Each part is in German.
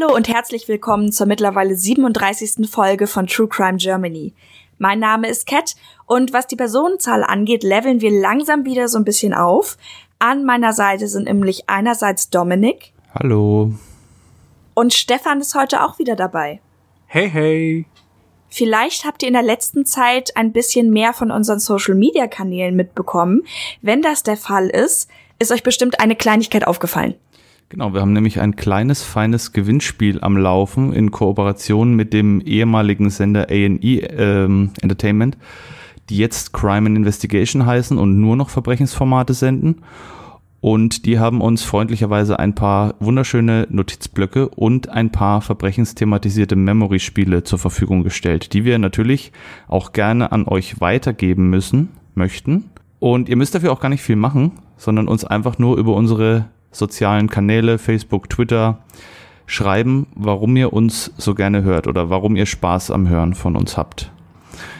Hallo und herzlich willkommen zur mittlerweile 37. Folge von True Crime Germany. Mein Name ist Kat und was die Personenzahl angeht, leveln wir langsam wieder so ein bisschen auf. An meiner Seite sind nämlich einerseits Dominik. Hallo. Und Stefan ist heute auch wieder dabei. Hey, hey. Vielleicht habt ihr in der letzten Zeit ein bisschen mehr von unseren Social-Media-Kanälen mitbekommen. Wenn das der Fall ist, ist euch bestimmt eine Kleinigkeit aufgefallen. Genau, wir haben nämlich ein kleines, feines Gewinnspiel am Laufen in Kooperation mit dem ehemaligen Sender A&E ähm, Entertainment, die jetzt Crime and Investigation heißen und nur noch Verbrechensformate senden. Und die haben uns freundlicherweise ein paar wunderschöne Notizblöcke und ein paar verbrechensthematisierte Memory-Spiele zur Verfügung gestellt, die wir natürlich auch gerne an euch weitergeben müssen, möchten. Und ihr müsst dafür auch gar nicht viel machen, sondern uns einfach nur über unsere sozialen Kanäle, Facebook, Twitter, schreiben, warum ihr uns so gerne hört oder warum ihr Spaß am Hören von uns habt.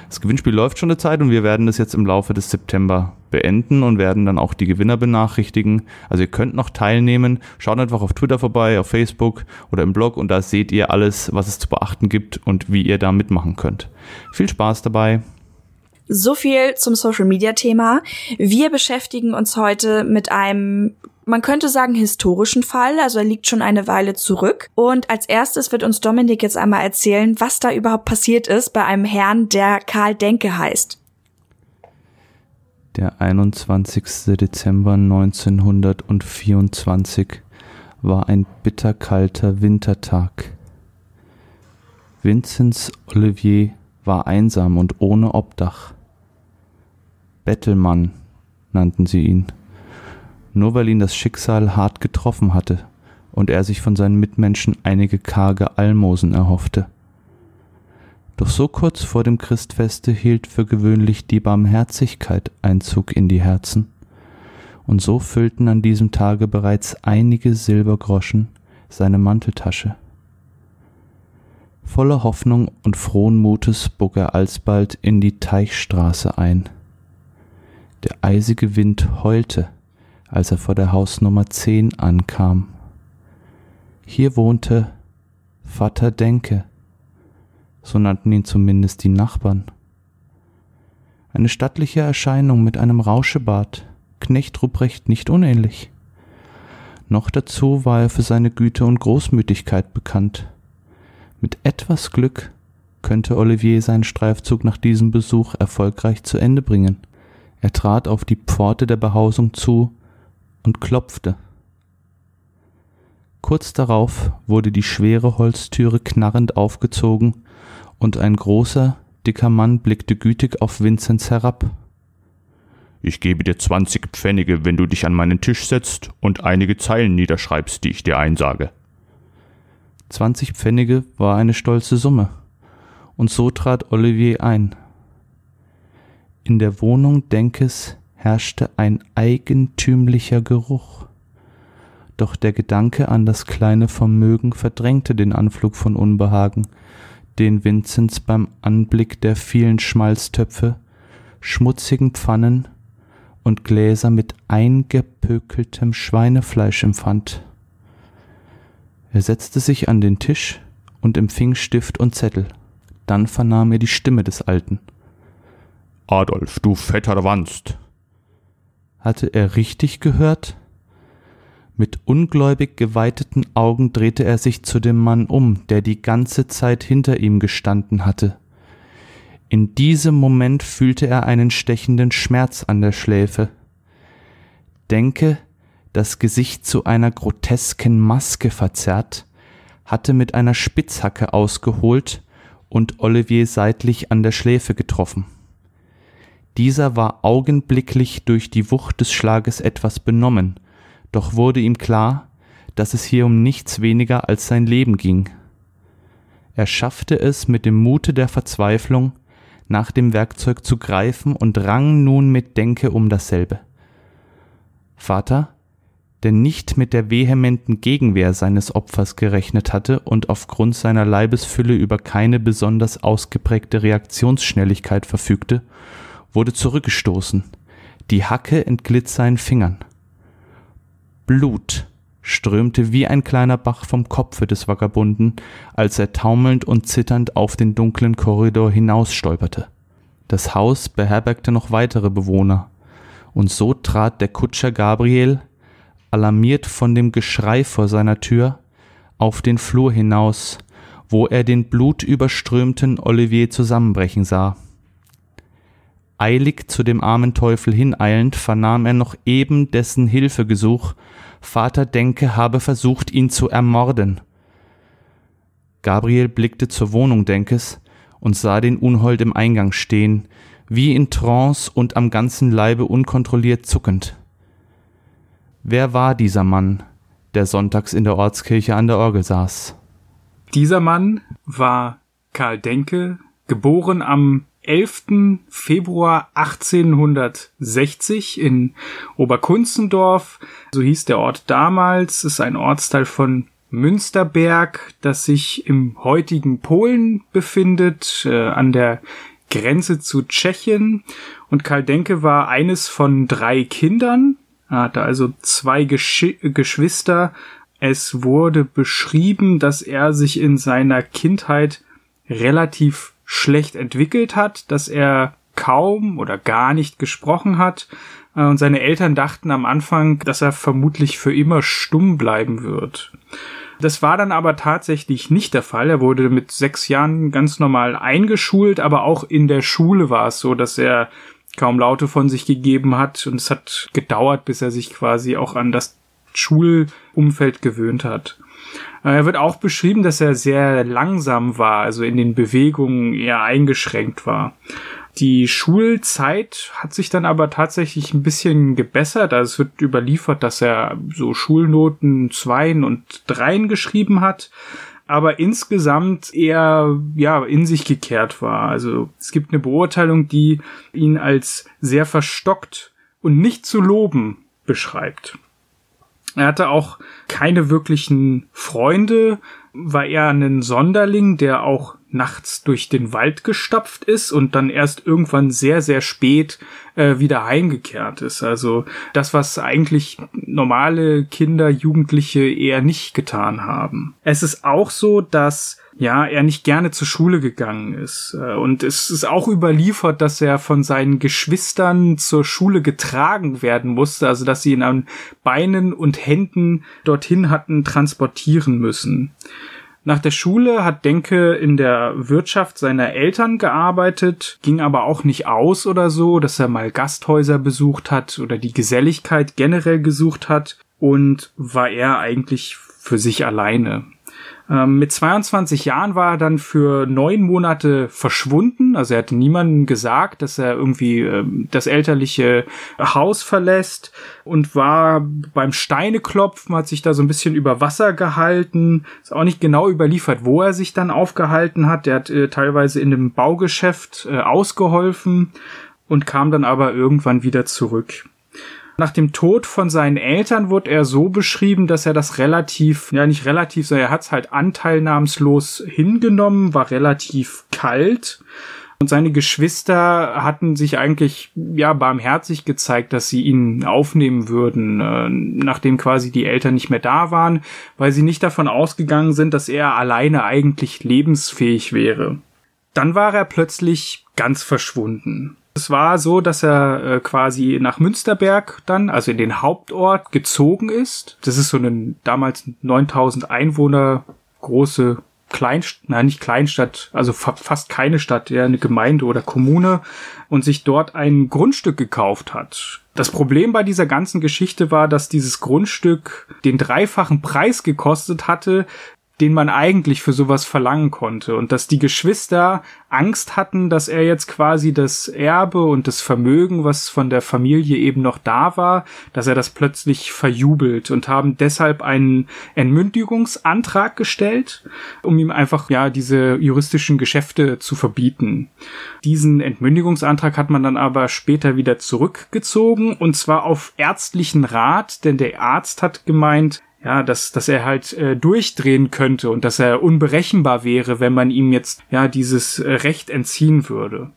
Das Gewinnspiel läuft schon eine Zeit und wir werden es jetzt im Laufe des September beenden und werden dann auch die Gewinner benachrichtigen. Also ihr könnt noch teilnehmen. Schaut einfach auf Twitter vorbei, auf Facebook oder im Blog und da seht ihr alles, was es zu beachten gibt und wie ihr da mitmachen könnt. Viel Spaß dabei. So viel zum Social Media Thema. Wir beschäftigen uns heute mit einem man könnte sagen, historischen Fall, also er liegt schon eine Weile zurück. Und als erstes wird uns Dominik jetzt einmal erzählen, was da überhaupt passiert ist bei einem Herrn, der Karl Denke heißt. Der 21. Dezember 1924 war ein bitterkalter Wintertag. Vinzenz Olivier war einsam und ohne Obdach. Bettelmann nannten sie ihn nur weil ihn das Schicksal hart getroffen hatte und er sich von seinen Mitmenschen einige karge Almosen erhoffte. Doch so kurz vor dem Christfeste hielt für gewöhnlich die Barmherzigkeit Einzug in die Herzen, und so füllten an diesem Tage bereits einige Silbergroschen seine Manteltasche. Voller Hoffnung und frohen Mutes bog er alsbald in die Teichstraße ein. Der eisige Wind heulte, als er vor der Hausnummer 10 ankam. Hier wohnte Vater Denke, so nannten ihn zumindest die Nachbarn. Eine stattliche Erscheinung mit einem Rauschebart, Knecht Ruprecht nicht unähnlich. Noch dazu war er für seine Güte und Großmütigkeit bekannt. Mit etwas Glück könnte Olivier seinen Streifzug nach diesem Besuch erfolgreich zu Ende bringen. Er trat auf die Pforte der Behausung zu und klopfte. Kurz darauf wurde die schwere Holztüre knarrend aufgezogen und ein großer, dicker Mann blickte gütig auf Vinzenz herab. Ich gebe dir zwanzig Pfennige, wenn du dich an meinen Tisch setzt und einige Zeilen niederschreibst, die ich dir einsage. Zwanzig Pfennige war eine stolze Summe, und so trat Olivier ein. In der Wohnung Denkes herrschte ein eigentümlicher Geruch. Doch der Gedanke an das kleine Vermögen verdrängte den Anflug von Unbehagen, den Vinzenz beim Anblick der vielen Schmalztöpfe, schmutzigen Pfannen und Gläser mit eingepökeltem Schweinefleisch empfand. Er setzte sich an den Tisch und empfing Stift und Zettel. Dann vernahm er die Stimme des Alten. Adolf, du fetter Wanst, hatte er richtig gehört? Mit ungläubig geweiteten Augen drehte er sich zu dem Mann um, der die ganze Zeit hinter ihm gestanden hatte. In diesem Moment fühlte er einen stechenden Schmerz an der Schläfe. Denke, das Gesicht zu einer grotesken Maske verzerrt, hatte mit einer Spitzhacke ausgeholt und Olivier seitlich an der Schläfe getroffen. Dieser war augenblicklich durch die Wucht des Schlages etwas benommen, doch wurde ihm klar, dass es hier um nichts weniger als sein Leben ging. Er schaffte es mit dem Mute der Verzweiflung, nach dem Werkzeug zu greifen und rang nun mit Denke um dasselbe. Vater, der nicht mit der vehementen Gegenwehr seines Opfers gerechnet hatte und aufgrund seiner Leibesfülle über keine besonders ausgeprägte Reaktionsschnelligkeit verfügte, wurde zurückgestoßen. Die Hacke entglitt seinen Fingern. Blut strömte wie ein kleiner Bach vom Kopfe des Vagabunden, als er taumelnd und zitternd auf den dunklen Korridor hinausstolperte. Das Haus beherbergte noch weitere Bewohner, und so trat der Kutscher Gabriel, alarmiert von dem Geschrei vor seiner Tür, auf den Flur hinaus, wo er den blutüberströmten Olivier zusammenbrechen sah. Eilig zu dem armen Teufel hineilend vernahm er noch eben dessen Hilfegesuch, Vater Denke habe versucht, ihn zu ermorden. Gabriel blickte zur Wohnung Denkes und sah den Unhold im Eingang stehen, wie in Trance und am ganzen Leibe unkontrolliert zuckend. Wer war dieser Mann, der sonntags in der Ortskirche an der Orgel saß? Dieser Mann war Karl Denke, geboren am 11. Februar 1860 in Oberkunzendorf. So hieß der Ort damals. Ist ein Ortsteil von Münsterberg, das sich im heutigen Polen befindet, äh, an der Grenze zu Tschechien. Und Karl Denke war eines von drei Kindern. Er hatte also zwei Gesch Geschwister. Es wurde beschrieben, dass er sich in seiner Kindheit relativ schlecht entwickelt hat, dass er kaum oder gar nicht gesprochen hat. Äh, und seine Eltern dachten am Anfang, dass er vermutlich für immer stumm bleiben wird. Das war dann aber tatsächlich nicht der Fall. Er wurde mit sechs Jahren ganz normal eingeschult, aber auch in der Schule war es so, dass er kaum Laute von sich gegeben hat und es hat gedauert, bis er sich quasi auch an das Schulumfeld gewöhnt hat. Äh, er wird auch beschrieben, dass er sehr langsam war, also in den Bewegungen eher eingeschränkt war. Die Schulzeit hat sich dann aber tatsächlich ein bisschen gebessert. Also es wird überliefert, dass er so Schulnoten Zweien und Dreien geschrieben hat, aber insgesamt eher ja in sich gekehrt war. Also es gibt eine Beurteilung, die ihn als sehr verstockt und nicht zu loben beschreibt. Er hatte auch keine wirklichen Freunde, war eher ein Sonderling, der auch nachts durch den Wald gestapft ist und dann erst irgendwann sehr, sehr spät äh, wieder heimgekehrt ist. Also das, was eigentlich normale Kinder, Jugendliche eher nicht getan haben. Es ist auch so, dass ja, er nicht gerne zur Schule gegangen ist. Äh, und es ist auch überliefert, dass er von seinen Geschwistern zur Schule getragen werden musste, also dass sie ihn an Beinen und Händen dorthin hatten transportieren müssen. Nach der Schule hat Denke in der Wirtschaft seiner Eltern gearbeitet, ging aber auch nicht aus oder so, dass er mal Gasthäuser besucht hat oder die Geselligkeit generell gesucht hat und war er eigentlich für sich alleine. Ähm, mit 22 Jahren war er dann für neun Monate verschwunden. Also er hatte niemandem gesagt, dass er irgendwie äh, das elterliche Haus verlässt und war beim Steineklopfen, hat sich da so ein bisschen über Wasser gehalten. Ist auch nicht genau überliefert, wo er sich dann aufgehalten hat. Der hat äh, teilweise in einem Baugeschäft äh, ausgeholfen und kam dann aber irgendwann wieder zurück. Nach dem Tod von seinen Eltern wurde er so beschrieben, dass er das relativ, ja nicht relativ, sondern er hat es halt anteilnahmslos hingenommen, war relativ kalt. Und seine Geschwister hatten sich eigentlich ja barmherzig gezeigt, dass sie ihn aufnehmen würden, äh, nachdem quasi die Eltern nicht mehr da waren, weil sie nicht davon ausgegangen sind, dass er alleine eigentlich lebensfähig wäre. Dann war er plötzlich ganz verschwunden. Es war so, dass er äh, quasi nach Münsterberg dann, also in den Hauptort, gezogen ist. Das ist so eine damals 9000 Einwohner große Kleinstadt, nein, nicht Kleinstadt, also fa fast keine Stadt, ja, eine Gemeinde oder Kommune und sich dort ein Grundstück gekauft hat. Das Problem bei dieser ganzen Geschichte war, dass dieses Grundstück den dreifachen Preis gekostet hatte, den man eigentlich für sowas verlangen konnte. Und dass die Geschwister Angst hatten, dass er jetzt quasi das Erbe und das Vermögen, was von der Familie eben noch da war, dass er das plötzlich verjubelt und haben deshalb einen Entmündigungsantrag gestellt, um ihm einfach, ja, diese juristischen Geschäfte zu verbieten. Diesen Entmündigungsantrag hat man dann aber später wieder zurückgezogen und zwar auf ärztlichen Rat, denn der Arzt hat gemeint, ja, dass, dass er halt äh, durchdrehen könnte und dass er unberechenbar wäre, wenn man ihm jetzt ja dieses äh, Recht entziehen würde.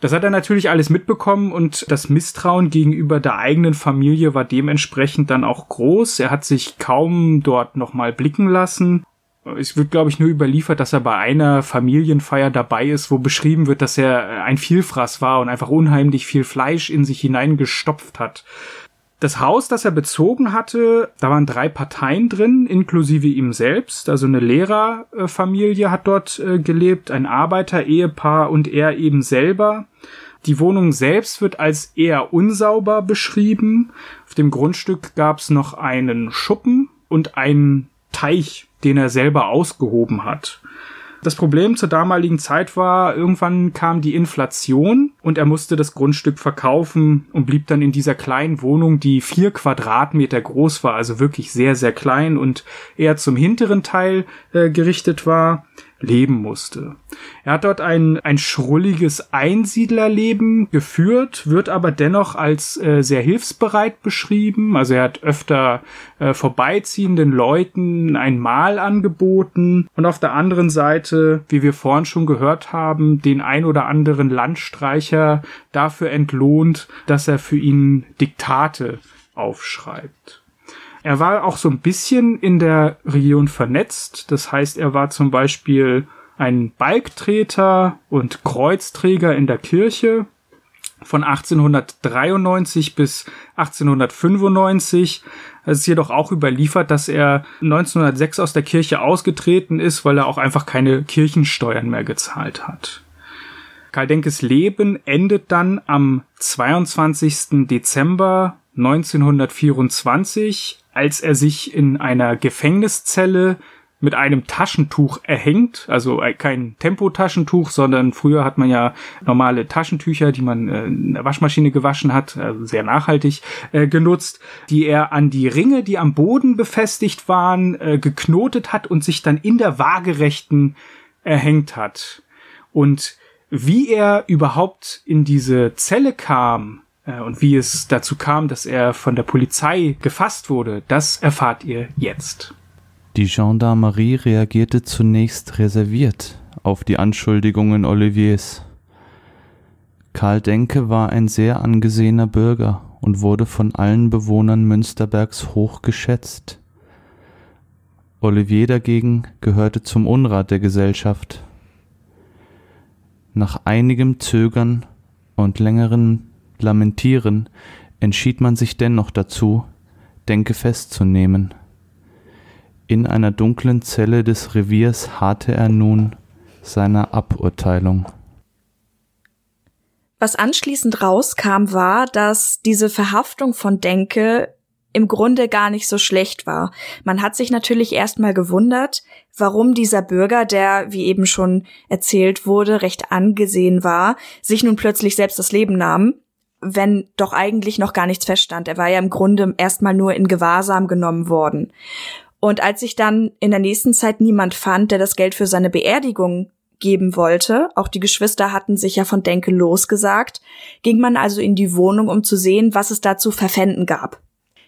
Das hat er natürlich alles mitbekommen und das Misstrauen gegenüber der eigenen Familie war dementsprechend dann auch groß. Er hat sich kaum dort nochmal blicken lassen. Es wird, glaube ich, nur überliefert, dass er bei einer Familienfeier dabei ist, wo beschrieben wird, dass er ein Vielfraß war und einfach unheimlich viel Fleisch in sich hineingestopft hat. Das Haus, das er bezogen hatte, da waren drei Parteien drin, inklusive ihm selbst. Also eine Lehrerfamilie hat dort äh, gelebt, ein Arbeiter-Ehepaar und er eben selber. Die Wohnung selbst wird als eher unsauber beschrieben. Auf dem Grundstück gab es noch einen Schuppen und einen Teich, den er selber ausgehoben hat. Das Problem zur damaligen Zeit war, irgendwann kam die Inflation und er musste das Grundstück verkaufen und blieb dann in dieser kleinen Wohnung, die vier Quadratmeter groß war, also wirklich sehr, sehr klein und eher zum hinteren Teil äh, gerichtet war leben musste. Er hat dort ein, ein schrulliges Einsiedlerleben geführt, wird aber dennoch als äh, sehr hilfsbereit beschrieben. Also er hat öfter äh, vorbeiziehenden Leuten ein Mahl angeboten und auf der anderen Seite, wie wir vorhin schon gehört haben, den ein oder anderen Landstreicher dafür entlohnt, dass er für ihn Diktate aufschreibt. Er war auch so ein bisschen in der Region vernetzt. Das heißt, er war zum Beispiel ein Balktreter und Kreuzträger in der Kirche von 1893 bis 1895. Es ist jedoch auch überliefert, dass er 1906 aus der Kirche ausgetreten ist, weil er auch einfach keine Kirchensteuern mehr gezahlt hat. Karl Denkes Leben endet dann am 22. Dezember 1924 als er sich in einer Gefängniszelle mit einem Taschentuch erhängt, also kein Tempotaschentuch, sondern früher hat man ja normale Taschentücher, die man äh, in der Waschmaschine gewaschen hat, also sehr nachhaltig äh, genutzt, die er an die Ringe, die am Boden befestigt waren, äh, geknotet hat und sich dann in der waagerechten erhängt hat. Und wie er überhaupt in diese Zelle kam, äh, und wie es dazu kam, dass er von der Polizei gefasst wurde, das erfahrt ihr jetzt. Die Gendarmerie reagierte zunächst reserviert auf die Anschuldigungen Oliviers. Karl Denke war ein sehr angesehener Bürger und wurde von allen Bewohnern Münsterbergs hoch geschätzt. Olivier dagegen gehörte zum Unrat der Gesellschaft. Nach einigem Zögern und längeren Lamentieren entschied man sich dennoch dazu, Denke festzunehmen. In einer dunklen Zelle des Reviers harrte er nun seiner Aburteilung. Was anschließend rauskam, war, dass diese Verhaftung von Denke im Grunde gar nicht so schlecht war. Man hat sich natürlich erstmal gewundert, warum dieser Bürger, der, wie eben schon erzählt wurde, recht angesehen war, sich nun plötzlich selbst das Leben nahm wenn doch eigentlich noch gar nichts feststand. Er war ja im Grunde erstmal nur in Gewahrsam genommen worden. Und als sich dann in der nächsten Zeit niemand fand, der das Geld für seine Beerdigung geben wollte, auch die Geschwister hatten sich ja von Denke losgesagt, ging man also in die Wohnung, um zu sehen, was es da zu verpfänden gab.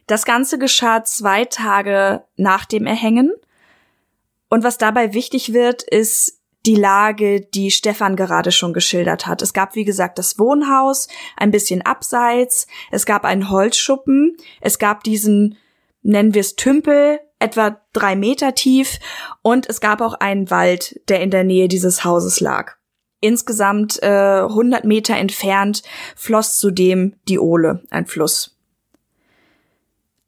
Das Ganze geschah zwei Tage nach dem Erhängen. Und was dabei wichtig wird, ist die Lage, die Stefan gerade schon geschildert hat. Es gab, wie gesagt, das Wohnhaus, ein bisschen abseits, es gab einen Holzschuppen, es gab diesen, nennen wir es Tümpel, etwa drei Meter tief, und es gab auch einen Wald, der in der Nähe dieses Hauses lag. Insgesamt äh, 100 Meter entfernt floss zudem die Ole, ein Fluss.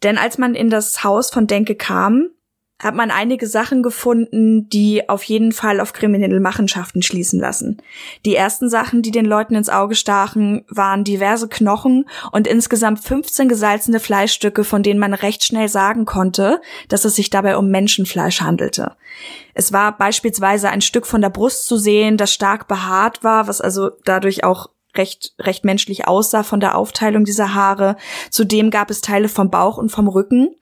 Denn als man in das Haus von Denke kam, hat man einige Sachen gefunden, die auf jeden Fall auf kriminelle Machenschaften schließen lassen. Die ersten Sachen, die den Leuten ins Auge stachen, waren diverse Knochen und insgesamt 15 gesalzene Fleischstücke, von denen man recht schnell sagen konnte, dass es sich dabei um Menschenfleisch handelte. Es war beispielsweise ein Stück von der Brust zu sehen, das stark behaart war, was also dadurch auch recht, recht menschlich aussah von der Aufteilung dieser Haare. Zudem gab es Teile vom Bauch und vom Rücken.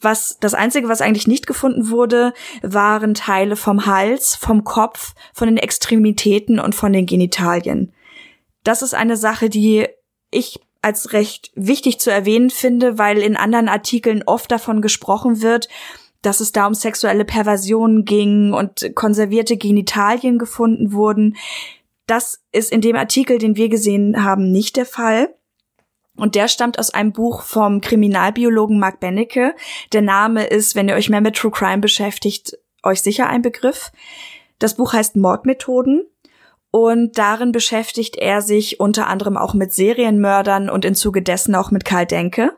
Was, das einzige, was eigentlich nicht gefunden wurde, waren Teile vom Hals, vom Kopf, von den Extremitäten und von den Genitalien. Das ist eine Sache, die ich als recht wichtig zu erwähnen finde, weil in anderen Artikeln oft davon gesprochen wird, dass es da um sexuelle Perversionen ging und konservierte Genitalien gefunden wurden. Das ist in dem Artikel, den wir gesehen haben, nicht der Fall. Und der stammt aus einem Buch vom Kriminalbiologen Mark Bennecke. Der Name ist, wenn ihr euch mehr mit True Crime beschäftigt, euch sicher ein Begriff. Das Buch heißt Mordmethoden. Und darin beschäftigt er sich unter anderem auch mit Serienmördern und im Zuge dessen auch mit Karl Denke.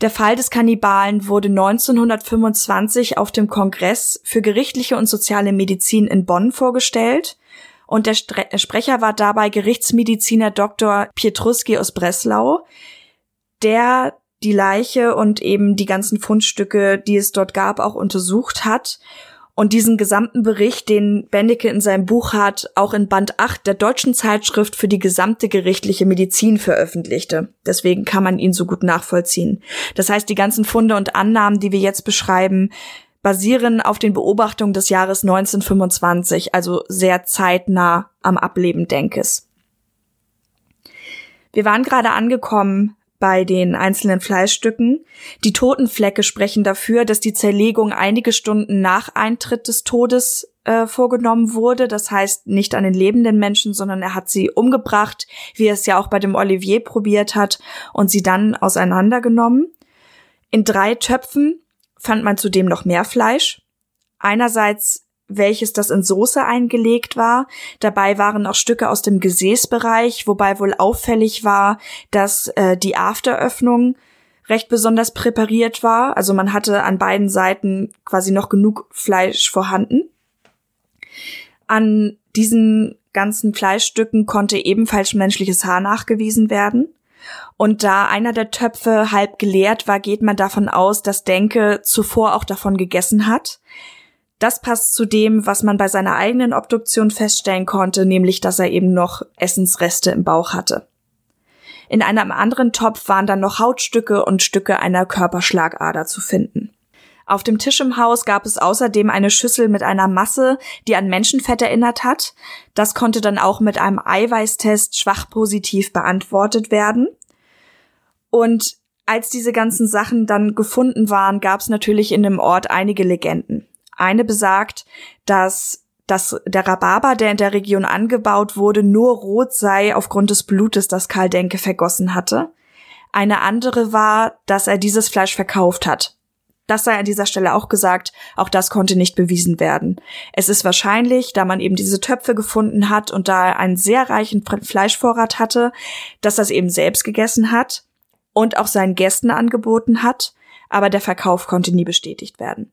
Der Fall des Kannibalen wurde 1925 auf dem Kongress für gerichtliche und soziale Medizin in Bonn vorgestellt und der Stre Sprecher war dabei Gerichtsmediziner Dr. Pietruski aus Breslau, der die Leiche und eben die ganzen Fundstücke, die es dort gab, auch untersucht hat und diesen gesamten Bericht, den Bendike in seinem Buch hat, auch in Band 8 der deutschen Zeitschrift für die gesamte gerichtliche Medizin veröffentlichte. Deswegen kann man ihn so gut nachvollziehen. Das heißt, die ganzen Funde und Annahmen, die wir jetzt beschreiben, basieren auf den Beobachtungen des Jahres 1925, also sehr zeitnah am Ableben Denkes. Wir waren gerade angekommen bei den einzelnen Fleischstücken. Die Totenflecke sprechen dafür, dass die Zerlegung einige Stunden nach Eintritt des Todes äh, vorgenommen wurde. Das heißt nicht an den lebenden Menschen, sondern er hat sie umgebracht, wie er es ja auch bei dem Olivier probiert hat, und sie dann auseinandergenommen. In drei Töpfen fand man zudem noch mehr Fleisch. Einerseits welches das in Soße eingelegt war. Dabei waren auch Stücke aus dem Gesäßbereich, wobei wohl auffällig war, dass äh, die Afteröffnung recht besonders präpariert war. Also man hatte an beiden Seiten quasi noch genug Fleisch vorhanden. An diesen ganzen Fleischstücken konnte ebenfalls menschliches Haar nachgewiesen werden. Und da einer der Töpfe halb geleert war, geht man davon aus, dass Denke zuvor auch davon gegessen hat. Das passt zu dem, was man bei seiner eigenen Obduktion feststellen konnte, nämlich dass er eben noch Essensreste im Bauch hatte. In einem anderen Topf waren dann noch Hautstücke und Stücke einer Körperschlagader zu finden. Auf dem Tisch im Haus gab es außerdem eine Schüssel mit einer Masse, die an Menschenfett erinnert hat. Das konnte dann auch mit einem Eiweißtest schwach positiv beantwortet werden. Und als diese ganzen Sachen dann gefunden waren, gab es natürlich in dem Ort einige Legenden. Eine besagt, dass dass der Rhabarber, der in der Region angebaut wurde, nur rot sei aufgrund des Blutes, das Karl Denke vergossen hatte. Eine andere war, dass er dieses Fleisch verkauft hat. Das sei an dieser Stelle auch gesagt, auch das konnte nicht bewiesen werden. Es ist wahrscheinlich, da man eben diese Töpfe gefunden hat und da er einen sehr reichen Fleischvorrat hatte, dass er es eben selbst gegessen hat und auch seinen Gästen angeboten hat, aber der Verkauf konnte nie bestätigt werden.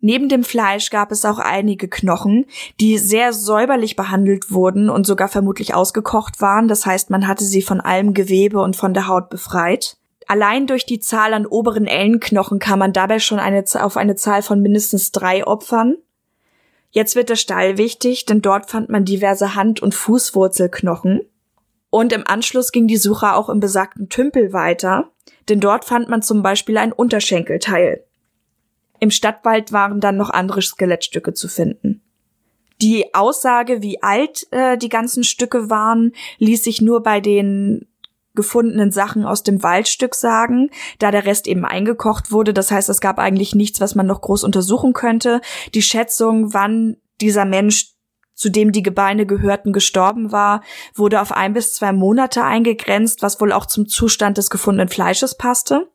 Neben dem Fleisch gab es auch einige Knochen, die sehr säuberlich behandelt wurden und sogar vermutlich ausgekocht waren. Das heißt, man hatte sie von allem Gewebe und von der Haut befreit. Allein durch die Zahl an oberen Ellenknochen kam man dabei schon eine, auf eine Zahl von mindestens drei Opfern. Jetzt wird der Stall wichtig, denn dort fand man diverse Hand- und Fußwurzelknochen. Und im Anschluss ging die Suche auch im besagten Tümpel weiter, denn dort fand man zum Beispiel ein Unterschenkelteil. Im Stadtwald waren dann noch andere Skelettstücke zu finden. Die Aussage, wie alt äh, die ganzen Stücke waren, ließ sich nur bei den gefundenen Sachen aus dem Waldstück sagen, da der Rest eben eingekocht wurde. Das heißt, es gab eigentlich nichts, was man noch groß untersuchen könnte. Die Schätzung, wann dieser Mensch zu dem die Gebeine gehörten, gestorben war, wurde auf ein bis zwei Monate eingegrenzt, was wohl auch zum Zustand des gefundenen Fleisches passte.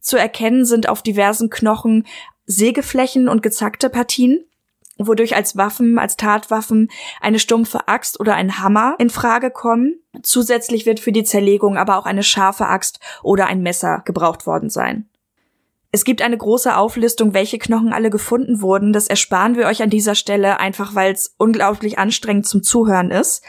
Zu erkennen sind auf diversen Knochen Sägeflächen und gezackte Partien wodurch als Waffen, als Tatwaffen eine stumpfe Axt oder ein Hammer in Frage kommen. Zusätzlich wird für die Zerlegung aber auch eine scharfe Axt oder ein Messer gebraucht worden sein. Es gibt eine große Auflistung, welche Knochen alle gefunden wurden. Das ersparen wir euch an dieser Stelle, einfach weil es unglaublich anstrengend zum Zuhören ist.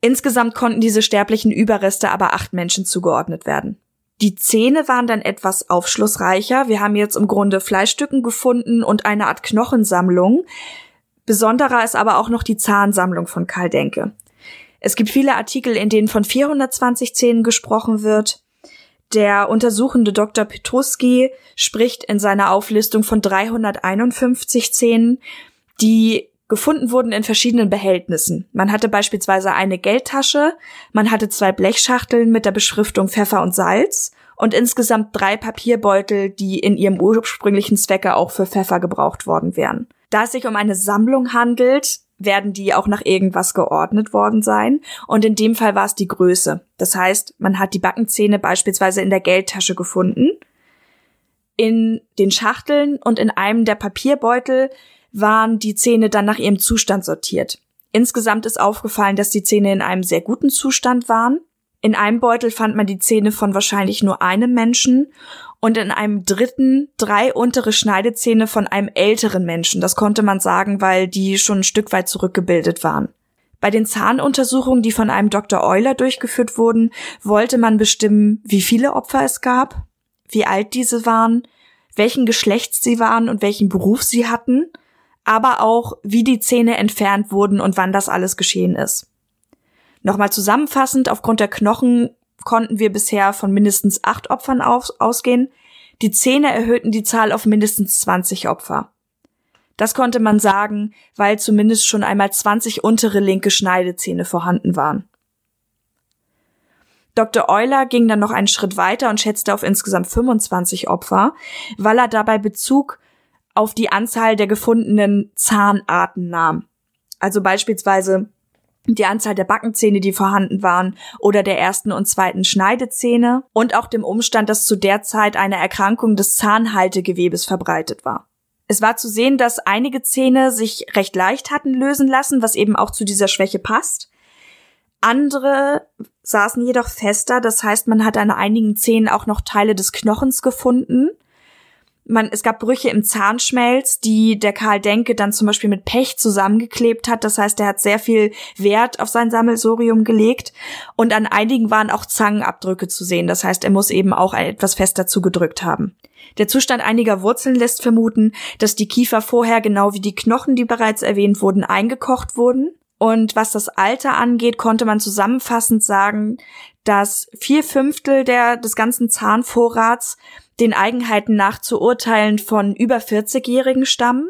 Insgesamt konnten diese sterblichen Überreste aber acht Menschen zugeordnet werden. Die Zähne waren dann etwas aufschlussreicher. Wir haben jetzt im Grunde Fleischstücken gefunden und eine Art Knochensammlung. Besonderer ist aber auch noch die Zahnsammlung von Karl Denke. Es gibt viele Artikel, in denen von 420 Zähnen gesprochen wird. Der untersuchende Dr. Petruski spricht in seiner Auflistung von 351 Zähnen, die gefunden wurden in verschiedenen Behältnissen. Man hatte beispielsweise eine Geldtasche, man hatte zwei Blechschachteln mit der Beschriftung Pfeffer und Salz und insgesamt drei Papierbeutel, die in ihrem ursprünglichen Zwecke auch für Pfeffer gebraucht worden wären. Da es sich um eine Sammlung handelt, werden die auch nach irgendwas geordnet worden sein. Und in dem Fall war es die Größe. Das heißt, man hat die Backenzähne beispielsweise in der Geldtasche gefunden. In den Schachteln und in einem der Papierbeutel waren die Zähne dann nach ihrem Zustand sortiert. Insgesamt ist aufgefallen, dass die Zähne in einem sehr guten Zustand waren. In einem Beutel fand man die Zähne von wahrscheinlich nur einem Menschen und in einem dritten drei untere Schneidezähne von einem älteren Menschen. Das konnte man sagen, weil die schon ein Stück weit zurückgebildet waren. Bei den Zahnuntersuchungen, die von einem Dr. Euler durchgeführt wurden, wollte man bestimmen, wie viele Opfer es gab, wie alt diese waren, welchen Geschlechts sie waren und welchen Beruf sie hatten, aber auch, wie die Zähne entfernt wurden und wann das alles geschehen ist. Nochmal zusammenfassend, aufgrund der Knochen konnten wir bisher von mindestens acht Opfern aus ausgehen. Die Zähne erhöhten die Zahl auf mindestens 20 Opfer. Das konnte man sagen, weil zumindest schon einmal 20 untere linke Schneidezähne vorhanden waren. Dr. Euler ging dann noch einen Schritt weiter und schätzte auf insgesamt 25 Opfer, weil er dabei Bezug auf die Anzahl der gefundenen Zahnarten nahm. Also beispielsweise die Anzahl der Backenzähne, die vorhanden waren, oder der ersten und zweiten Schneidezähne und auch dem Umstand, dass zu der Zeit eine Erkrankung des Zahnhaltegewebes verbreitet war. Es war zu sehen, dass einige Zähne sich recht leicht hatten lösen lassen, was eben auch zu dieser Schwäche passt. Andere saßen jedoch fester, das heißt, man hat an einigen Zähnen auch noch Teile des Knochens gefunden man, es gab Brüche im Zahnschmelz, die der Karl Denke dann zum Beispiel mit Pech zusammengeklebt hat. Das heißt, er hat sehr viel Wert auf sein Sammelsorium gelegt. Und an einigen waren auch Zangenabdrücke zu sehen. Das heißt, er muss eben auch etwas fester zugedrückt haben. Der Zustand einiger Wurzeln lässt vermuten, dass die Kiefer vorher genau wie die Knochen, die bereits erwähnt wurden, eingekocht wurden. Und was das Alter angeht, konnte man zusammenfassend sagen, dass vier Fünftel der, des ganzen Zahnvorrats den Eigenheiten nach zu urteilen von über 40-Jährigen stammen.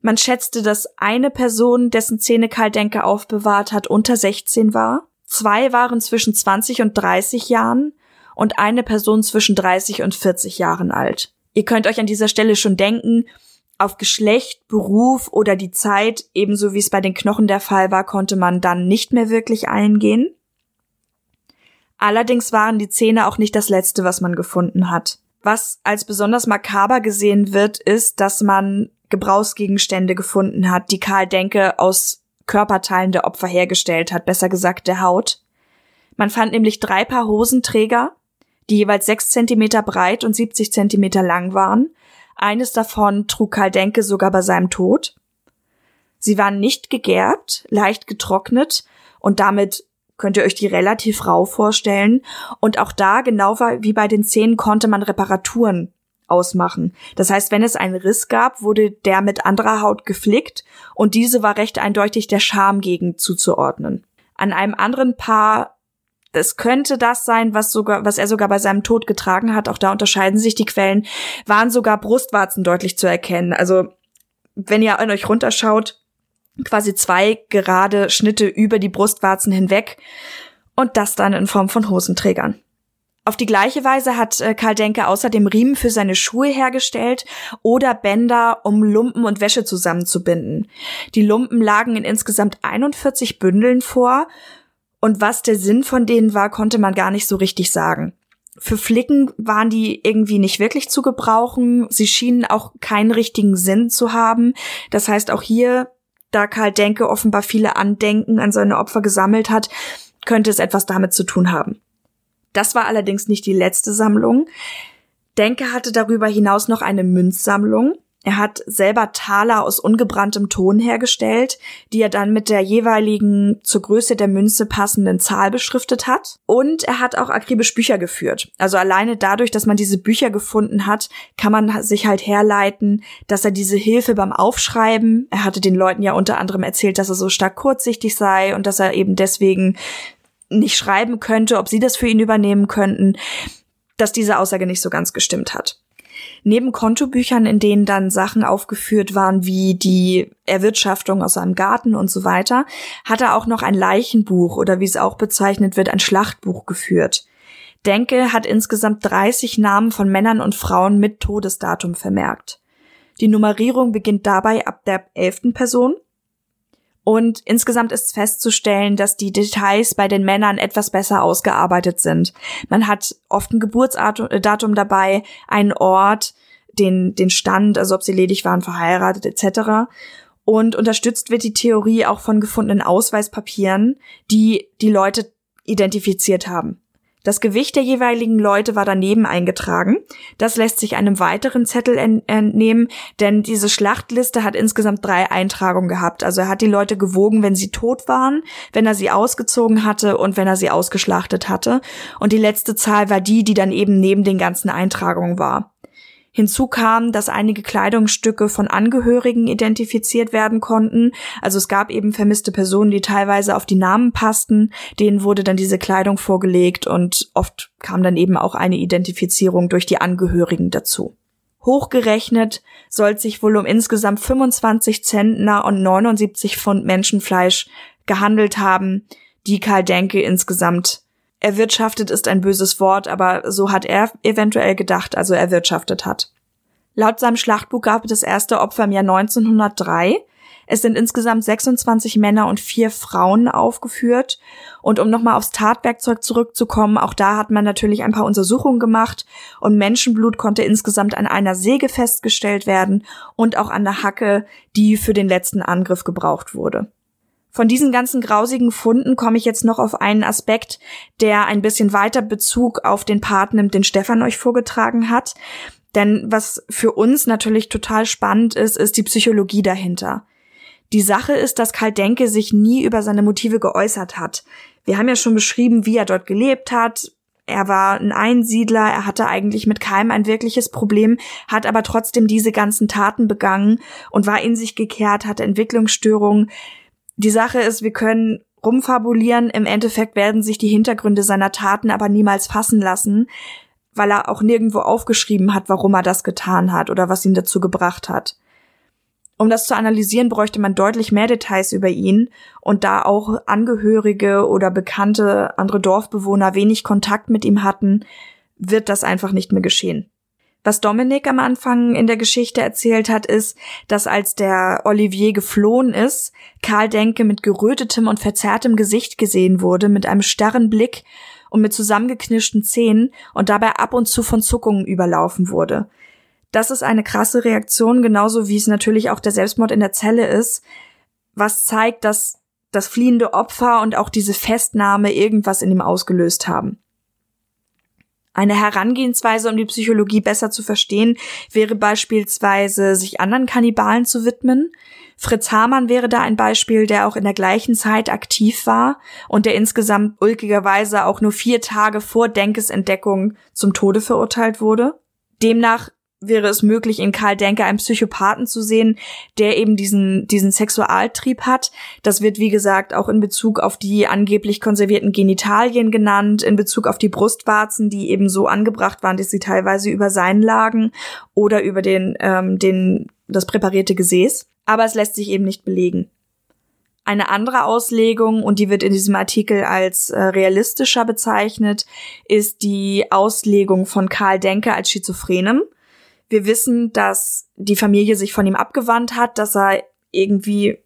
Man schätzte, dass eine Person, dessen Zähne Karl Denke aufbewahrt hat, unter 16 war. Zwei waren zwischen 20 und 30 Jahren und eine Person zwischen 30 und 40 Jahren alt. Ihr könnt euch an dieser Stelle schon denken, auf Geschlecht, Beruf oder die Zeit, ebenso wie es bei den Knochen der Fall war, konnte man dann nicht mehr wirklich eingehen. Allerdings waren die Zähne auch nicht das letzte, was man gefunden hat. Was als besonders makaber gesehen wird, ist, dass man Gebrauchsgegenstände gefunden hat, die Karl Denke aus Körperteilen der Opfer hergestellt hat, besser gesagt der Haut. Man fand nämlich drei Paar Hosenträger, die jeweils sechs Zentimeter breit und 70 Zentimeter lang waren. Eines davon trug Karl Denke sogar bei seinem Tod. Sie waren nicht gegerbt, leicht getrocknet und damit könnt ihr euch die relativ rau vorstellen. Und auch da, genau wie bei den Zähnen, konnte man Reparaturen ausmachen. Das heißt, wenn es einen Riss gab, wurde der mit anderer Haut geflickt und diese war recht eindeutig der Schamgegend zuzuordnen. An einem anderen Paar, das könnte das sein, was sogar, was er sogar bei seinem Tod getragen hat, auch da unterscheiden sich die Quellen, waren sogar Brustwarzen deutlich zu erkennen. Also, wenn ihr an euch runterschaut, quasi zwei gerade Schnitte über die Brustwarzen hinweg und das dann in Form von Hosenträgern. Auf die gleiche Weise hat äh, Karl Denke außerdem Riemen für seine Schuhe hergestellt oder Bänder, um Lumpen und Wäsche zusammenzubinden. Die Lumpen lagen in insgesamt 41 Bündeln vor und was der Sinn von denen war, konnte man gar nicht so richtig sagen. Für Flicken waren die irgendwie nicht wirklich zu gebrauchen. Sie schienen auch keinen richtigen Sinn zu haben. Das heißt, auch hier da Karl Denke offenbar viele Andenken an seine Opfer gesammelt hat, könnte es etwas damit zu tun haben. Das war allerdings nicht die letzte Sammlung, Denke hatte darüber hinaus noch eine Münzsammlung, er hat selber Taler aus ungebranntem Ton hergestellt, die er dann mit der jeweiligen zur Größe der Münze passenden Zahl beschriftet hat. Und er hat auch akribisch Bücher geführt. Also alleine dadurch, dass man diese Bücher gefunden hat, kann man sich halt herleiten, dass er diese Hilfe beim Aufschreiben, er hatte den Leuten ja unter anderem erzählt, dass er so stark kurzsichtig sei und dass er eben deswegen nicht schreiben könnte, ob sie das für ihn übernehmen könnten, dass diese Aussage nicht so ganz gestimmt hat. Neben Kontobüchern, in denen dann Sachen aufgeführt waren wie die Erwirtschaftung aus seinem Garten und so weiter, hat er auch noch ein Leichenbuch oder wie es auch bezeichnet wird, ein Schlachtbuch geführt. Denke hat insgesamt 30 Namen von Männern und Frauen mit Todesdatum vermerkt. Die Nummerierung beginnt dabei ab der elften Person und insgesamt ist festzustellen, dass die Details bei den Männern etwas besser ausgearbeitet sind. Man hat oft ein Geburtsdatum dabei, einen Ort, den, den Stand, also ob sie ledig waren, verheiratet etc. Und unterstützt wird die Theorie auch von gefundenen Ausweispapieren, die die Leute identifiziert haben. Das Gewicht der jeweiligen Leute war daneben eingetragen. Das lässt sich einem weiteren Zettel entnehmen, denn diese Schlachtliste hat insgesamt drei Eintragungen gehabt. Also er hat die Leute gewogen, wenn sie tot waren, wenn er sie ausgezogen hatte und wenn er sie ausgeschlachtet hatte. Und die letzte Zahl war die, die dann eben neben den ganzen Eintragungen war. Hinzu kam, dass einige Kleidungsstücke von Angehörigen identifiziert werden konnten. Also es gab eben vermisste Personen, die teilweise auf die Namen passten. Denen wurde dann diese Kleidung vorgelegt und oft kam dann eben auch eine Identifizierung durch die Angehörigen dazu. Hochgerechnet soll sich wohl um insgesamt 25 Zentner und 79 Pfund Menschenfleisch gehandelt haben, die Karl Denke insgesamt erwirtschaftet ist ein böses Wort, aber so hat er eventuell gedacht, also erwirtschaftet hat. Laut seinem Schlachtbuch gab es das erste Opfer im Jahr 1903. Es sind insgesamt 26 Männer und vier Frauen aufgeführt. Und um nochmal aufs Tatwerkzeug zurückzukommen, auch da hat man natürlich ein paar Untersuchungen gemacht und Menschenblut konnte insgesamt an einer Säge festgestellt werden und auch an der Hacke, die für den letzten Angriff gebraucht wurde. Von diesen ganzen grausigen Funden komme ich jetzt noch auf einen Aspekt, der ein bisschen weiter Bezug auf den Part nimmt, den Stefan euch vorgetragen hat. Denn was für uns natürlich total spannend ist, ist die Psychologie dahinter. Die Sache ist, dass Karl Denke sich nie über seine Motive geäußert hat. Wir haben ja schon beschrieben, wie er dort gelebt hat. Er war ein Einsiedler, er hatte eigentlich mit keinem ein wirkliches Problem, hat aber trotzdem diese ganzen Taten begangen und war in sich gekehrt, hatte Entwicklungsstörungen. Die Sache ist, wir können rumfabulieren, im Endeffekt werden sich die Hintergründe seiner Taten aber niemals fassen lassen, weil er auch nirgendwo aufgeschrieben hat, warum er das getan hat oder was ihn dazu gebracht hat. Um das zu analysieren, bräuchte man deutlich mehr Details über ihn und da auch Angehörige oder bekannte andere Dorfbewohner wenig Kontakt mit ihm hatten, wird das einfach nicht mehr geschehen. Was Dominik am Anfang in der Geschichte erzählt hat, ist, dass als der Olivier geflohen ist, Karl Denke mit gerötetem und verzerrtem Gesicht gesehen wurde, mit einem starren Blick und mit zusammengeknirschten Zähnen und dabei ab und zu von Zuckungen überlaufen wurde. Das ist eine krasse Reaktion, genauso wie es natürlich auch der Selbstmord in der Zelle ist, was zeigt, dass das fliehende Opfer und auch diese Festnahme irgendwas in ihm ausgelöst haben. Eine Herangehensweise, um die Psychologie besser zu verstehen, wäre beispielsweise, sich anderen Kannibalen zu widmen. Fritz Hamann wäre da ein Beispiel, der auch in der gleichen Zeit aktiv war und der insgesamt ulkigerweise auch nur vier Tage vor Denkes Entdeckung zum Tode verurteilt wurde. Demnach wäre es möglich, in Karl Denke einen Psychopathen zu sehen, der eben diesen, diesen Sexualtrieb hat. Das wird, wie gesagt, auch in Bezug auf die angeblich konservierten Genitalien genannt, in Bezug auf die Brustwarzen, die eben so angebracht waren, dass sie teilweise über seinen lagen oder über den, ähm, den, das präparierte Gesäß. Aber es lässt sich eben nicht belegen. Eine andere Auslegung, und die wird in diesem Artikel als äh, realistischer bezeichnet, ist die Auslegung von Karl Denke als Schizophrenem. Wir wissen, dass die Familie sich von ihm abgewandt hat, dass er irgendwie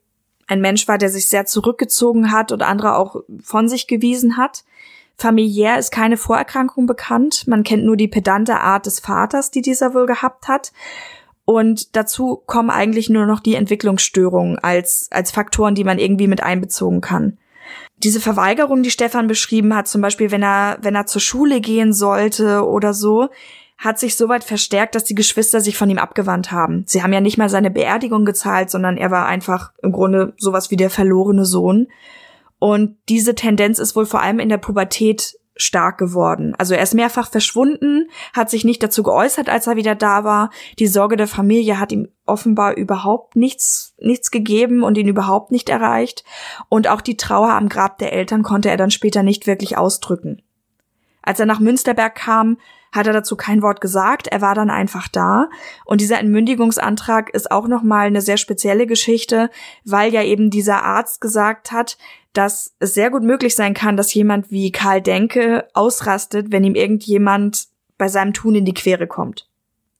ein Mensch war, der sich sehr zurückgezogen hat und andere auch von sich gewiesen hat. Familiär ist keine Vorerkrankung bekannt. Man kennt nur die pedante Art des Vaters, die dieser wohl gehabt hat. Und dazu kommen eigentlich nur noch die Entwicklungsstörungen als, als Faktoren, die man irgendwie mit einbezogen kann. Diese Verweigerung, die Stefan beschrieben hat, zum Beispiel, wenn er, wenn er zur Schule gehen sollte oder so, hat sich soweit verstärkt, dass die Geschwister sich von ihm abgewandt haben. Sie haben ja nicht mal seine Beerdigung gezahlt, sondern er war einfach im Grunde sowas wie der verlorene Sohn. Und diese Tendenz ist wohl vor allem in der Pubertät stark geworden. Also er ist mehrfach verschwunden, hat sich nicht dazu geäußert, als er wieder da war. Die Sorge der Familie hat ihm offenbar überhaupt nichts, nichts gegeben und ihn überhaupt nicht erreicht. Und auch die Trauer am Grab der Eltern konnte er dann später nicht wirklich ausdrücken. Als er nach Münsterberg kam, hat er dazu kein Wort gesagt. Er war dann einfach da. Und dieser Entmündigungsantrag ist auch nochmal eine sehr spezielle Geschichte, weil ja eben dieser Arzt gesagt hat, dass es sehr gut möglich sein kann, dass jemand wie Karl Denke ausrastet, wenn ihm irgendjemand bei seinem Tun in die Quere kommt.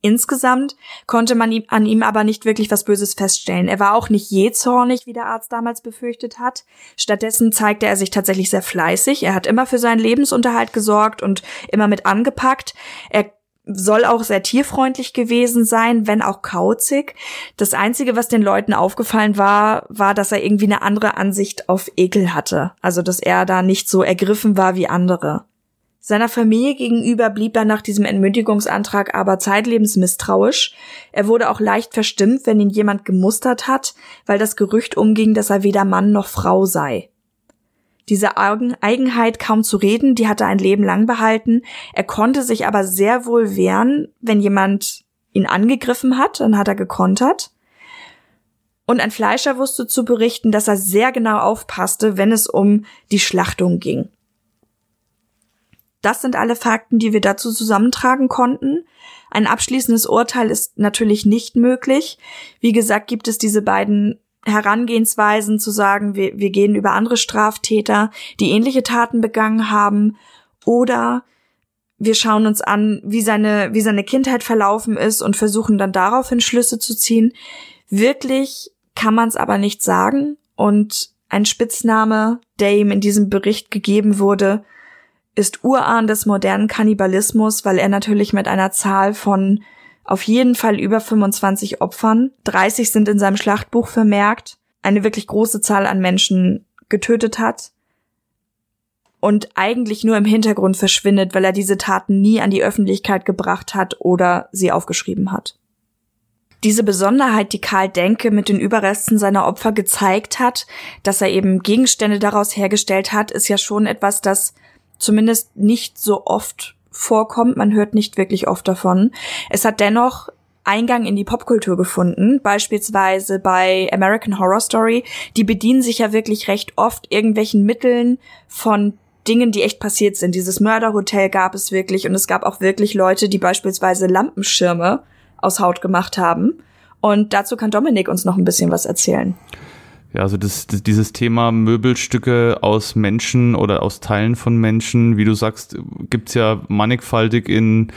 Insgesamt konnte man ihm, an ihm aber nicht wirklich was Böses feststellen. Er war auch nicht je zornig, wie der Arzt damals befürchtet hat. Stattdessen zeigte er sich tatsächlich sehr fleißig. Er hat immer für seinen Lebensunterhalt gesorgt und immer mit angepackt. Er soll auch sehr tierfreundlich gewesen sein, wenn auch kauzig. Das Einzige, was den Leuten aufgefallen war, war, dass er irgendwie eine andere Ansicht auf Ekel hatte. Also, dass er da nicht so ergriffen war wie andere. Seiner Familie gegenüber blieb er nach diesem Entmündigungsantrag aber zeitlebens misstrauisch. Er wurde auch leicht verstimmt, wenn ihn jemand gemustert hat, weil das Gerücht umging, dass er weder Mann noch Frau sei. Diese Eigenheit, kaum zu reden, die hat er ein Leben lang behalten. Er konnte sich aber sehr wohl wehren, wenn jemand ihn angegriffen hat, dann hat er gekontert. Und ein Fleischer wusste zu berichten, dass er sehr genau aufpasste, wenn es um die Schlachtung ging. Das sind alle Fakten, die wir dazu zusammentragen konnten. Ein abschließendes Urteil ist natürlich nicht möglich. Wie gesagt, gibt es diese beiden Herangehensweisen zu sagen, wir, wir gehen über andere Straftäter, die ähnliche Taten begangen haben, oder wir schauen uns an, wie seine, wie seine Kindheit verlaufen ist und versuchen dann daraufhin Schlüsse zu ziehen. Wirklich kann man es aber nicht sagen und ein Spitzname, der ihm in diesem Bericht gegeben wurde, ist Urahn des modernen Kannibalismus, weil er natürlich mit einer Zahl von auf jeden Fall über 25 Opfern, 30 sind in seinem Schlachtbuch vermerkt, eine wirklich große Zahl an Menschen getötet hat und eigentlich nur im Hintergrund verschwindet, weil er diese Taten nie an die Öffentlichkeit gebracht hat oder sie aufgeschrieben hat. Diese Besonderheit, die Karl Denke mit den Überresten seiner Opfer gezeigt hat, dass er eben Gegenstände daraus hergestellt hat, ist ja schon etwas, das zumindest nicht so oft vorkommt. Man hört nicht wirklich oft davon. Es hat dennoch Eingang in die Popkultur gefunden, beispielsweise bei American Horror Story. Die bedienen sich ja wirklich recht oft irgendwelchen Mitteln von Dingen, die echt passiert sind. Dieses Mörderhotel gab es wirklich und es gab auch wirklich Leute, die beispielsweise Lampenschirme aus Haut gemacht haben. Und dazu kann Dominik uns noch ein bisschen was erzählen. Ja, also das, dieses Thema Möbelstücke aus Menschen oder aus Teilen von Menschen, wie du sagst, gibt's ja mannigfaltig in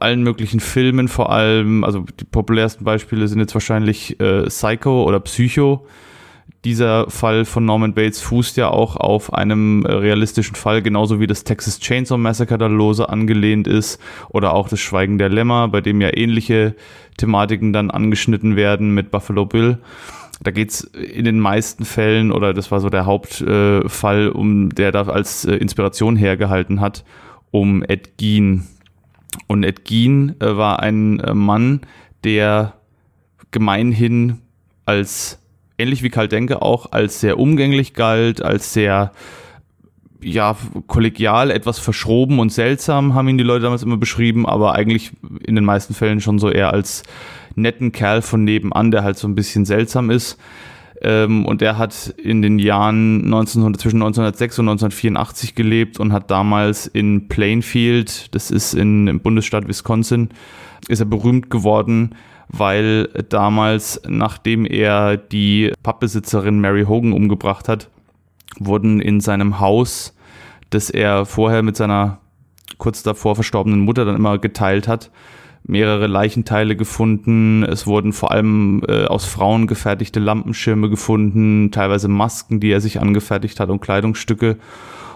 allen möglichen Filmen vor allem. Also die populärsten Beispiele sind jetzt wahrscheinlich äh, Psycho oder Psycho. Dieser Fall von Norman Bates fußt ja auch auf einem äh, realistischen Fall, genauso wie das Texas Chainsaw Massacre da lose angelehnt ist oder auch das Schweigen der Lämmer, bei dem ja ähnliche Thematiken dann angeschnitten werden mit Buffalo Bill da geht's in den meisten Fällen, oder das war so der Hauptfall, äh, um der da als äh, Inspiration hergehalten hat, um Ed Gein. Und Ed Gein äh, war ein äh, Mann, der gemeinhin als, ähnlich wie Karl Denke auch, als sehr umgänglich galt, als sehr ja, kollegial, etwas verschroben und seltsam, haben ihn die Leute damals immer beschrieben, aber eigentlich in den meisten Fällen schon so eher als netten Kerl von nebenan, der halt so ein bisschen seltsam ist. Ähm, und der hat in den Jahren 1900, zwischen 1906 und 1984 gelebt und hat damals in Plainfield, das ist in, im Bundesstaat Wisconsin, ist er berühmt geworden, weil damals, nachdem er die Pappbesitzerin Mary Hogan umgebracht hat, wurden in seinem Haus, das er vorher mit seiner kurz davor verstorbenen Mutter dann immer geteilt hat, mehrere Leichenteile gefunden. Es wurden vor allem äh, aus Frauen gefertigte Lampenschirme gefunden, teilweise Masken, die er sich angefertigt hat und Kleidungsstücke.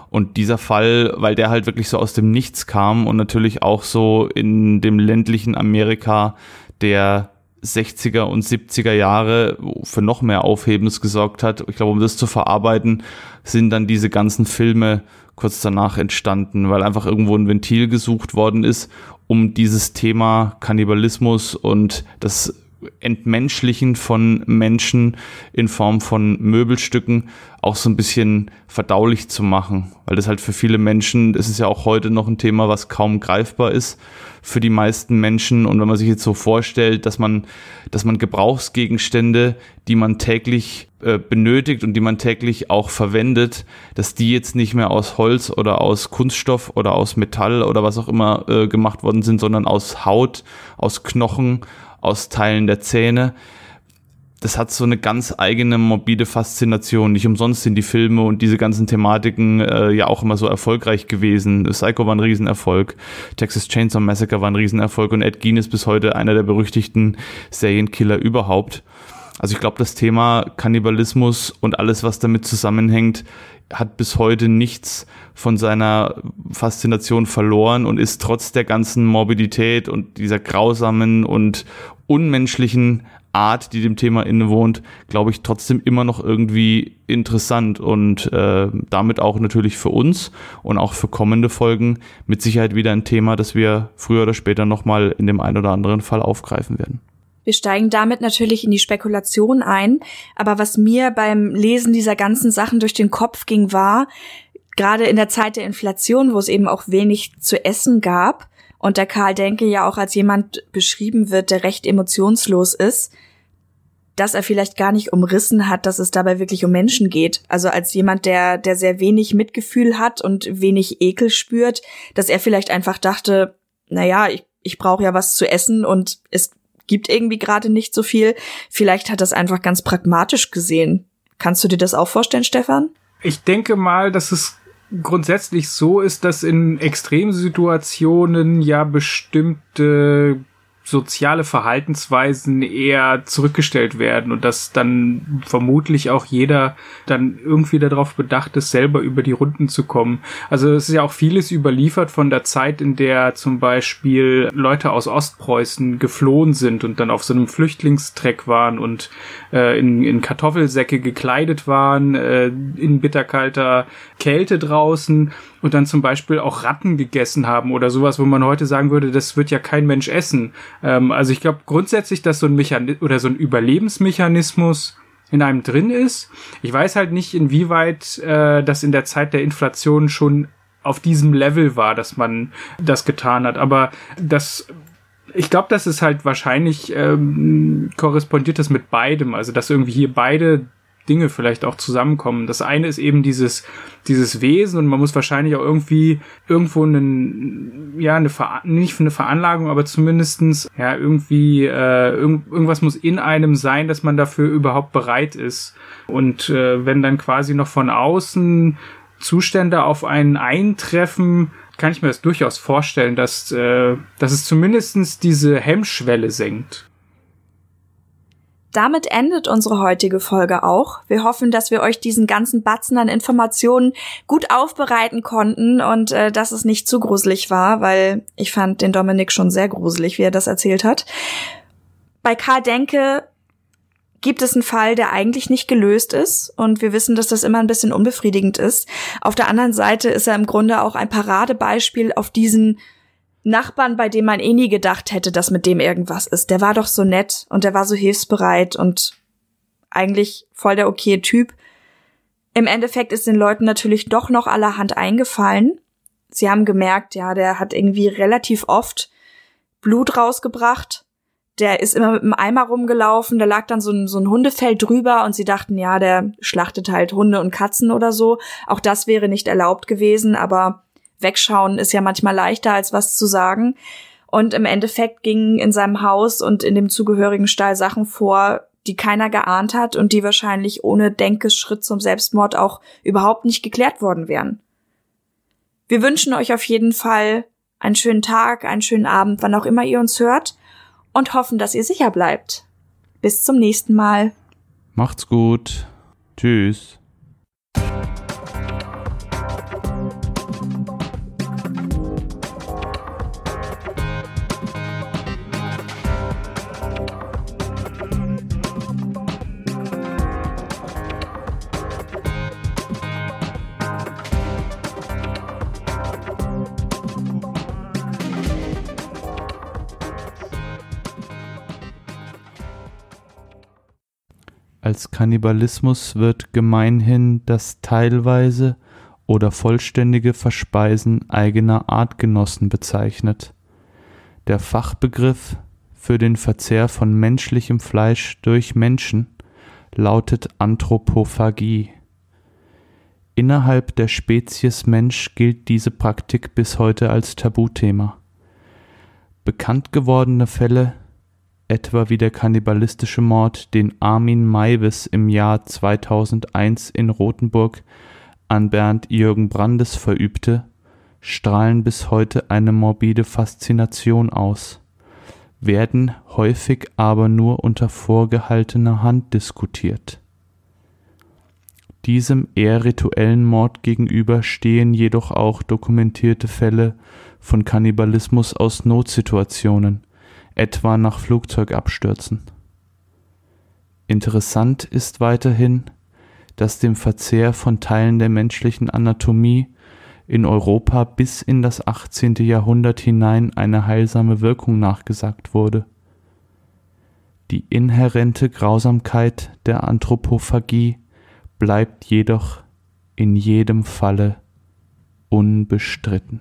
Und dieser Fall, weil der halt wirklich so aus dem Nichts kam und natürlich auch so in dem ländlichen Amerika der 60er und 70er Jahre für noch mehr Aufhebens gesorgt hat. Ich glaube, um das zu verarbeiten, sind dann diese ganzen Filme kurz danach entstanden, weil einfach irgendwo ein Ventil gesucht worden ist um dieses Thema Kannibalismus und das Entmenschlichen von Menschen in Form von Möbelstücken auch so ein bisschen verdaulich zu machen. Weil das halt für viele Menschen, das ist ja auch heute noch ein Thema, was kaum greifbar ist für die meisten Menschen. Und wenn man sich jetzt so vorstellt, dass man, dass man Gebrauchsgegenstände, die man täglich äh, benötigt und die man täglich auch verwendet, dass die jetzt nicht mehr aus Holz oder aus Kunststoff oder aus Metall oder was auch immer äh, gemacht worden sind, sondern aus Haut, aus Knochen, aus Teilen der Zähne. Das hat so eine ganz eigene morbide Faszination. Nicht umsonst sind die Filme und diese ganzen Thematiken äh, ja auch immer so erfolgreich gewesen. Psycho war ein Riesenerfolg, Texas Chainsaw Massacre war ein Riesenerfolg und Ed Gein ist bis heute einer der berüchtigten Serienkiller überhaupt. Also ich glaube, das Thema Kannibalismus und alles, was damit zusammenhängt, hat bis heute nichts von seiner Faszination verloren und ist trotz der ganzen Morbidität und dieser grausamen und unmenschlichen Art, die dem Thema innewohnt, glaube ich, trotzdem immer noch irgendwie interessant und äh, damit auch natürlich für uns und auch für kommende Folgen mit Sicherheit wieder ein Thema, das wir früher oder später nochmal in dem einen oder anderen Fall aufgreifen werden. Wir steigen damit natürlich in die Spekulation ein, aber was mir beim Lesen dieser ganzen Sachen durch den Kopf ging, war, gerade in der Zeit der Inflation, wo es eben auch wenig zu essen gab und der Karl Denke ja auch als jemand beschrieben wird, der recht emotionslos ist, dass er vielleicht gar nicht umrissen hat, dass es dabei wirklich um Menschen geht. Also als jemand, der, der sehr wenig Mitgefühl hat und wenig Ekel spürt, dass er vielleicht einfach dachte, na ja, ich, ich brauche ja was zu essen und es gibt irgendwie gerade nicht so viel. Vielleicht hat das einfach ganz pragmatisch gesehen. Kannst du dir das auch vorstellen, Stefan? Ich denke mal, dass es grundsätzlich so ist, dass in Extremsituationen ja bestimmte soziale Verhaltensweisen eher zurückgestellt werden und dass dann vermutlich auch jeder dann irgendwie darauf bedacht ist, selber über die Runden zu kommen. Also es ist ja auch vieles überliefert von der Zeit, in der zum Beispiel Leute aus Ostpreußen geflohen sind und dann auf so einem Flüchtlingstreck waren und äh, in, in Kartoffelsäcke gekleidet waren, äh, in bitterkalter Kälte draußen und dann zum Beispiel auch Ratten gegessen haben oder sowas, wo man heute sagen würde, das wird ja kein Mensch essen. Ähm, also ich glaube grundsätzlich, dass so ein Mechanismus oder so ein Überlebensmechanismus in einem drin ist. Ich weiß halt nicht, inwieweit äh, das in der Zeit der Inflation schon auf diesem Level war, dass man das getan hat. Aber das ich glaube, das ist halt wahrscheinlich ähm, korrespondiert das mit beidem. Also, dass irgendwie hier beide Dinge vielleicht auch zusammenkommen. Das eine ist eben dieses, dieses Wesen und man muss wahrscheinlich auch irgendwie irgendwo einen, ja, eine Ver nicht eine Veranlagung, aber zumindestens ja, irgendwie, äh, irgend, irgendwas muss in einem sein, dass man dafür überhaupt bereit ist. Und äh, wenn dann quasi noch von außen Zustände auf einen eintreffen, kann ich mir das durchaus vorstellen, dass, äh, dass es zumindestens diese Hemmschwelle senkt. Damit endet unsere heutige Folge auch. Wir hoffen, dass wir euch diesen ganzen Batzen an Informationen gut aufbereiten konnten und äh, dass es nicht zu gruselig war, weil ich fand den Dominik schon sehr gruselig, wie er das erzählt hat. Bei Karl Denke gibt es einen Fall, der eigentlich nicht gelöst ist und wir wissen, dass das immer ein bisschen unbefriedigend ist. Auf der anderen Seite ist er im Grunde auch ein Paradebeispiel auf diesen Nachbarn, bei dem man eh nie gedacht hätte, dass mit dem irgendwas ist. Der war doch so nett und der war so hilfsbereit und eigentlich voll der okay Typ. Im Endeffekt ist den Leuten natürlich doch noch allerhand eingefallen. Sie haben gemerkt, ja, der hat irgendwie relativ oft Blut rausgebracht. Der ist immer mit einem Eimer rumgelaufen, da lag dann so ein, so ein Hundefell drüber und sie dachten, ja, der schlachtet halt Hunde und Katzen oder so. Auch das wäre nicht erlaubt gewesen, aber wegschauen ist ja manchmal leichter als was zu sagen. Und im Endeffekt gingen in seinem Haus und in dem zugehörigen Stall Sachen vor, die keiner geahnt hat und die wahrscheinlich ohne Denkesschritt zum Selbstmord auch überhaupt nicht geklärt worden wären. Wir wünschen euch auf jeden Fall einen schönen Tag, einen schönen Abend, wann auch immer ihr uns hört und hoffen, dass ihr sicher bleibt. Bis zum nächsten Mal. Macht's gut. Tschüss. Als Kannibalismus wird gemeinhin das teilweise oder vollständige Verspeisen eigener Artgenossen bezeichnet. Der Fachbegriff für den Verzehr von menschlichem Fleisch durch Menschen lautet Anthropophagie. Innerhalb der Spezies Mensch gilt diese Praktik bis heute als Tabuthema. Bekannt gewordene Fälle, etwa wie der kannibalistische Mord, den Armin Maivis im Jahr 2001 in Rothenburg an Bernd Jürgen Brandes verübte, strahlen bis heute eine morbide Faszination aus werden häufig aber nur unter vorgehaltener Hand diskutiert. Diesem eher rituellen Mord gegenüber stehen jedoch auch dokumentierte Fälle von Kannibalismus aus Notsituationen, etwa nach Flugzeugabstürzen. Interessant ist weiterhin, dass dem Verzehr von Teilen der menschlichen Anatomie in Europa bis in das 18. Jahrhundert hinein eine heilsame Wirkung nachgesagt wurde. Die inhärente Grausamkeit der Anthropophagie bleibt jedoch in jedem Falle unbestritten.